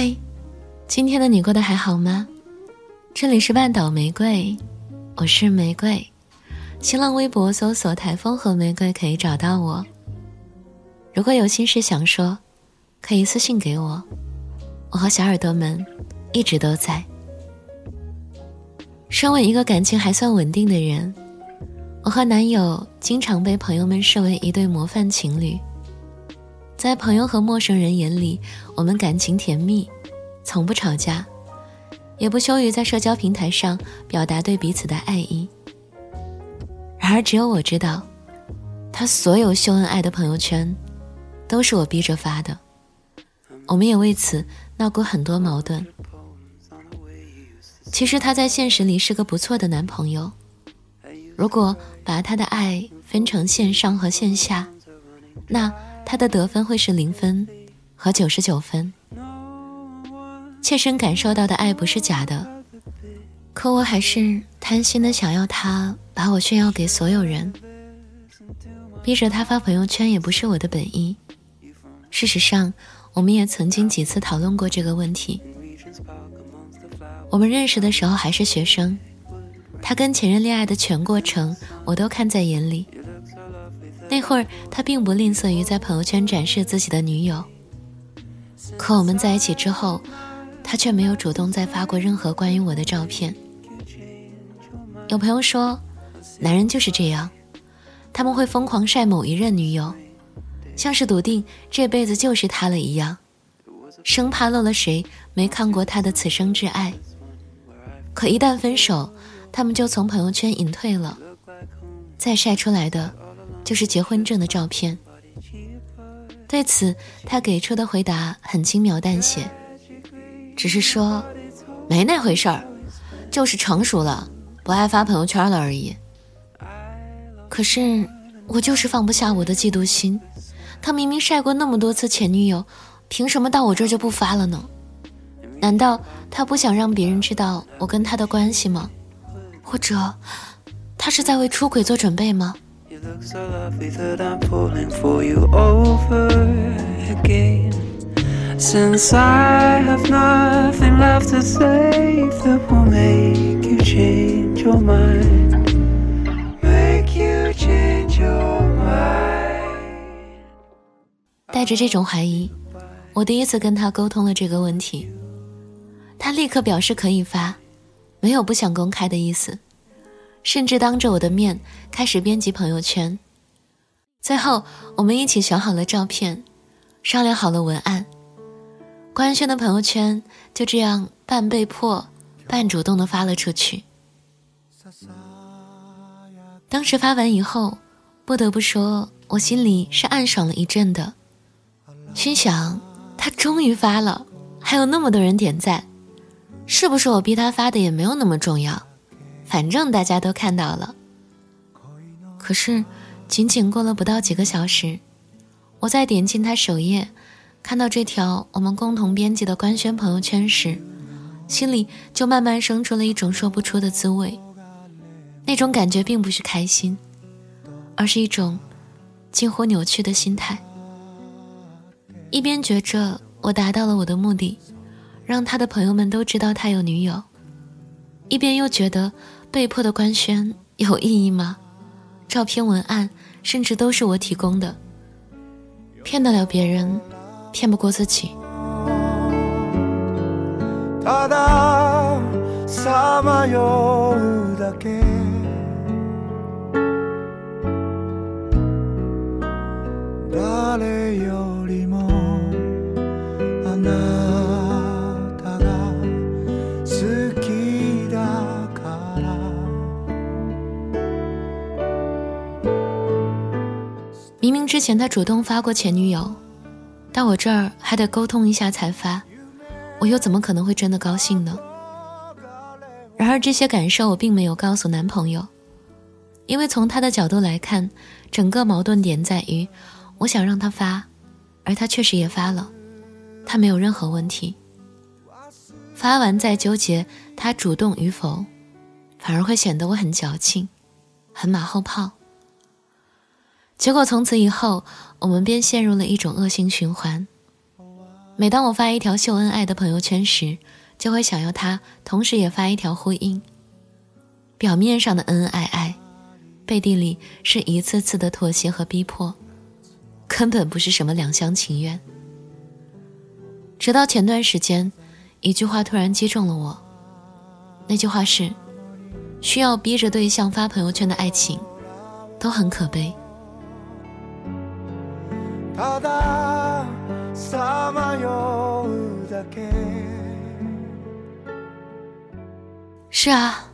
嗨，今天的你过得还好吗？这里是半岛玫瑰，我是玫瑰。新浪微博搜索“台风和玫瑰”可以找到我。如果有心事想说，可以私信给我。我和小耳朵们一直都在。身为一个感情还算稳定的人，我和男友经常被朋友们视为一对模范情侣。在朋友和陌生人眼里，我们感情甜蜜，从不吵架，也不羞于在社交平台上表达对彼此的爱意。然而，只有我知道，他所有秀恩爱的朋友圈，都是我逼着发的。我们也为此闹过很多矛盾。其实他在现实里是个不错的男朋友，如果把他的爱分成线上和线下，那。他的得分会是零分和九十九分，切身感受到的爱不是假的，可我还是贪心的想要他把我炫耀给所有人，逼着他发朋友圈也不是我的本意。事实上，我们也曾经几次讨论过这个问题。我们认识的时候还是学生，他跟前任恋爱的全过程我都看在眼里。那会儿，他并不吝啬于在朋友圈展示自己的女友。可我们在一起之后，他却没有主动再发过任何关于我的照片。有朋友说，男人就是这样，他们会疯狂晒某一任女友，像是笃定这辈子就是他了一样，生怕漏了谁没看过他的此生挚爱。可一旦分手，他们就从朋友圈隐退了，再晒出来的。就是结婚证的照片。对此，他给出的回答很轻描淡写，只是说没那回事儿，就是成熟了，不爱发朋友圈了而已。可是我就是放不下我的嫉妒心，他明明晒过那么多次前女友，凭什么到我这儿就不发了呢？难道他不想让别人知道我跟他的关系吗？或者他是在为出轨做准备吗？Looks so lovely that i'm pulling for you over again. Since i have nothing left to say that will make you change your mind make you change your mind. 带着这种怀疑我第一次跟他沟通了这个问题。他立刻表示可以发没有不想公开的意思。甚至当着我的面开始编辑朋友圈，最后我们一起选好了照片，商量好了文案，官宣的朋友圈就这样半被迫、半主动的发了出去。当时发完以后，不得不说我心里是暗爽了一阵的，心想他终于发了，还有那么多人点赞，是不是我逼他发的也没有那么重要？反正大家都看到了。可是，仅仅过了不到几个小时，我在点进他首页，看到这条我们共同编辑的官宣朋友圈时，心里就慢慢生出了一种说不出的滋味。那种感觉并不是开心，而是一种近乎扭曲的心态。一边觉着我达到了我的目的，让他的朋友们都知道他有女友，一边又觉得。被迫的官宣有意义吗？照片、文案，甚至都是我提供的，骗得了别人，骗不过自己。之前他主动发过前女友，到我这儿还得沟通一下才发，我又怎么可能会真的高兴呢？然而这些感受我并没有告诉男朋友，因为从他的角度来看，整个矛盾点在于，我想让他发，而他确实也发了，他没有任何问题。发完再纠结他主动与否，反而会显得我很矫情，很马后炮。结果从此以后，我们便陷入了一种恶性循环。每当我发一条秀恩爱的朋友圈时，就会想要他同时也发一条呼应。表面上的恩恩爱爱，背地里是一次次的妥协和逼迫，根本不是什么两厢情愿。直到前段时间，一句话突然击中了我。那句话是：需要逼着对象发朋友圈的爱情，都很可悲。是啊，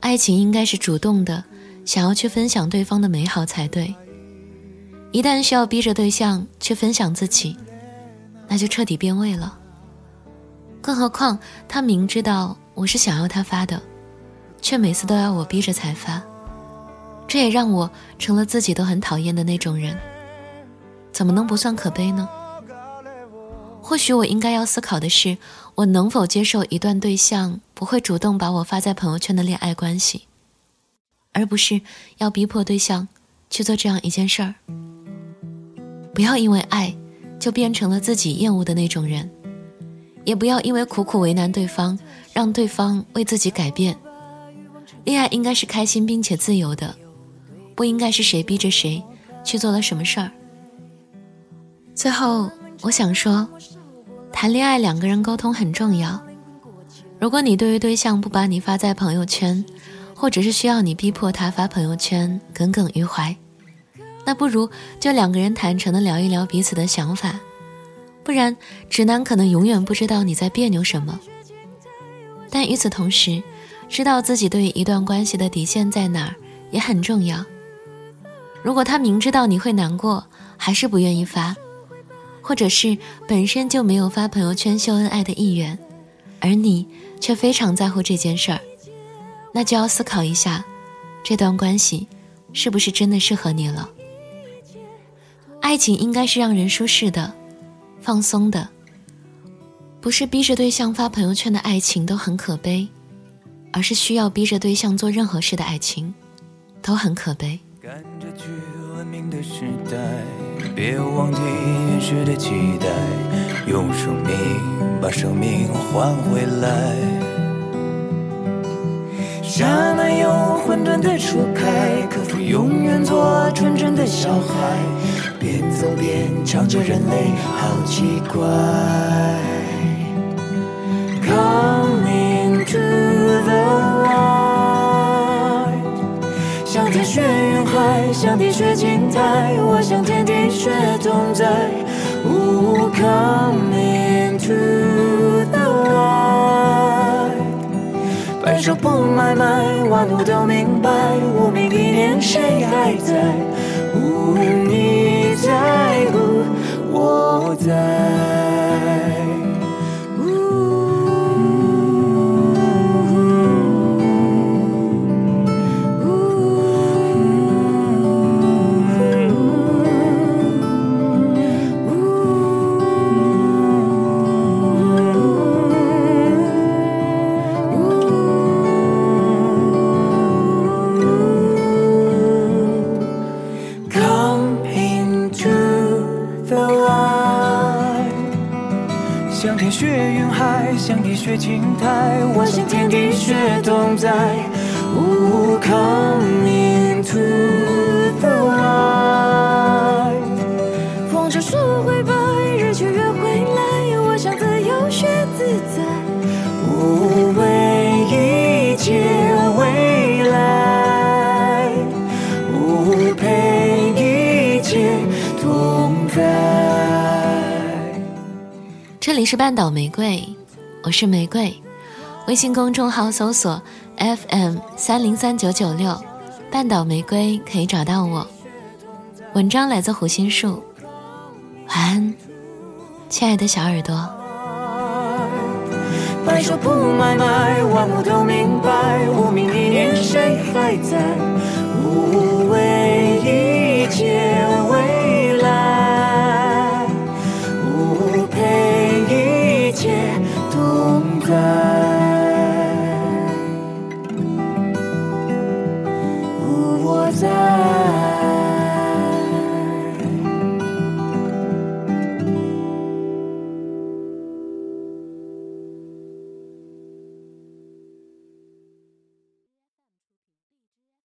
爱情应该是主动的，想要去分享对方的美好才对。一旦需要逼着对象去分享自己，那就彻底变味了。更何况他明知道我是想要他发的，却每次都要我逼着才发，这也让我成了自己都很讨厌的那种人。怎么能不算可悲呢？或许我应该要思考的是，我能否接受一段对象不会主动把我发在朋友圈的恋爱关系，而不是要逼迫对象去做这样一件事儿。不要因为爱，就变成了自己厌恶的那种人，也不要因为苦苦为难对方，让对方为自己改变。恋爱应该是开心并且自由的，不应该是谁逼着谁去做了什么事儿。最后，我想说。谈恋爱，两个人沟通很重要。如果你对于对象不把你发在朋友圈，或者是需要你逼迫他发朋友圈，耿耿于怀，那不如就两个人坦诚的聊一聊彼此的想法。不然，直男可能永远不知道你在别扭什么。但与此同时，知道自己对于一段关系的底线在哪儿也很重要。如果他明知道你会难过，还是不愿意发。或者是本身就没有发朋友圈秀恩爱的意愿，而你却非常在乎这件事儿，那就要思考一下，这段关系是不是真的适合你了。爱情应该是让人舒适的、放松的，不是逼着对象发朋友圈的爱情都很可悲，而是需要逼着对象做任何事的爱情，都很可悲。别忘记原始的期待，用生命把生命换回来。刹那有混沌的初开，可否永远做纯真的小孩？边走边唱着人类好奇怪。像地雪静态，我像天地。却同在。oh，come into the light，白首不买卖，万物都明白，无名的念谁还在？你在乎，我在。雪青苔，我想天地雪同在。Come into the light，风车树灰白，日却月回来，我想自由学自在。为一切未来，陪一切同在。这里是半岛玫瑰。我是玫瑰，微信公众号搜索 FM 三零三九九六，半岛玫瑰可以找到我。文章来自胡心树，晚安，亲爱的小耳朵。白首不买卖，万物都明白，无名的念谁还在？无为一切。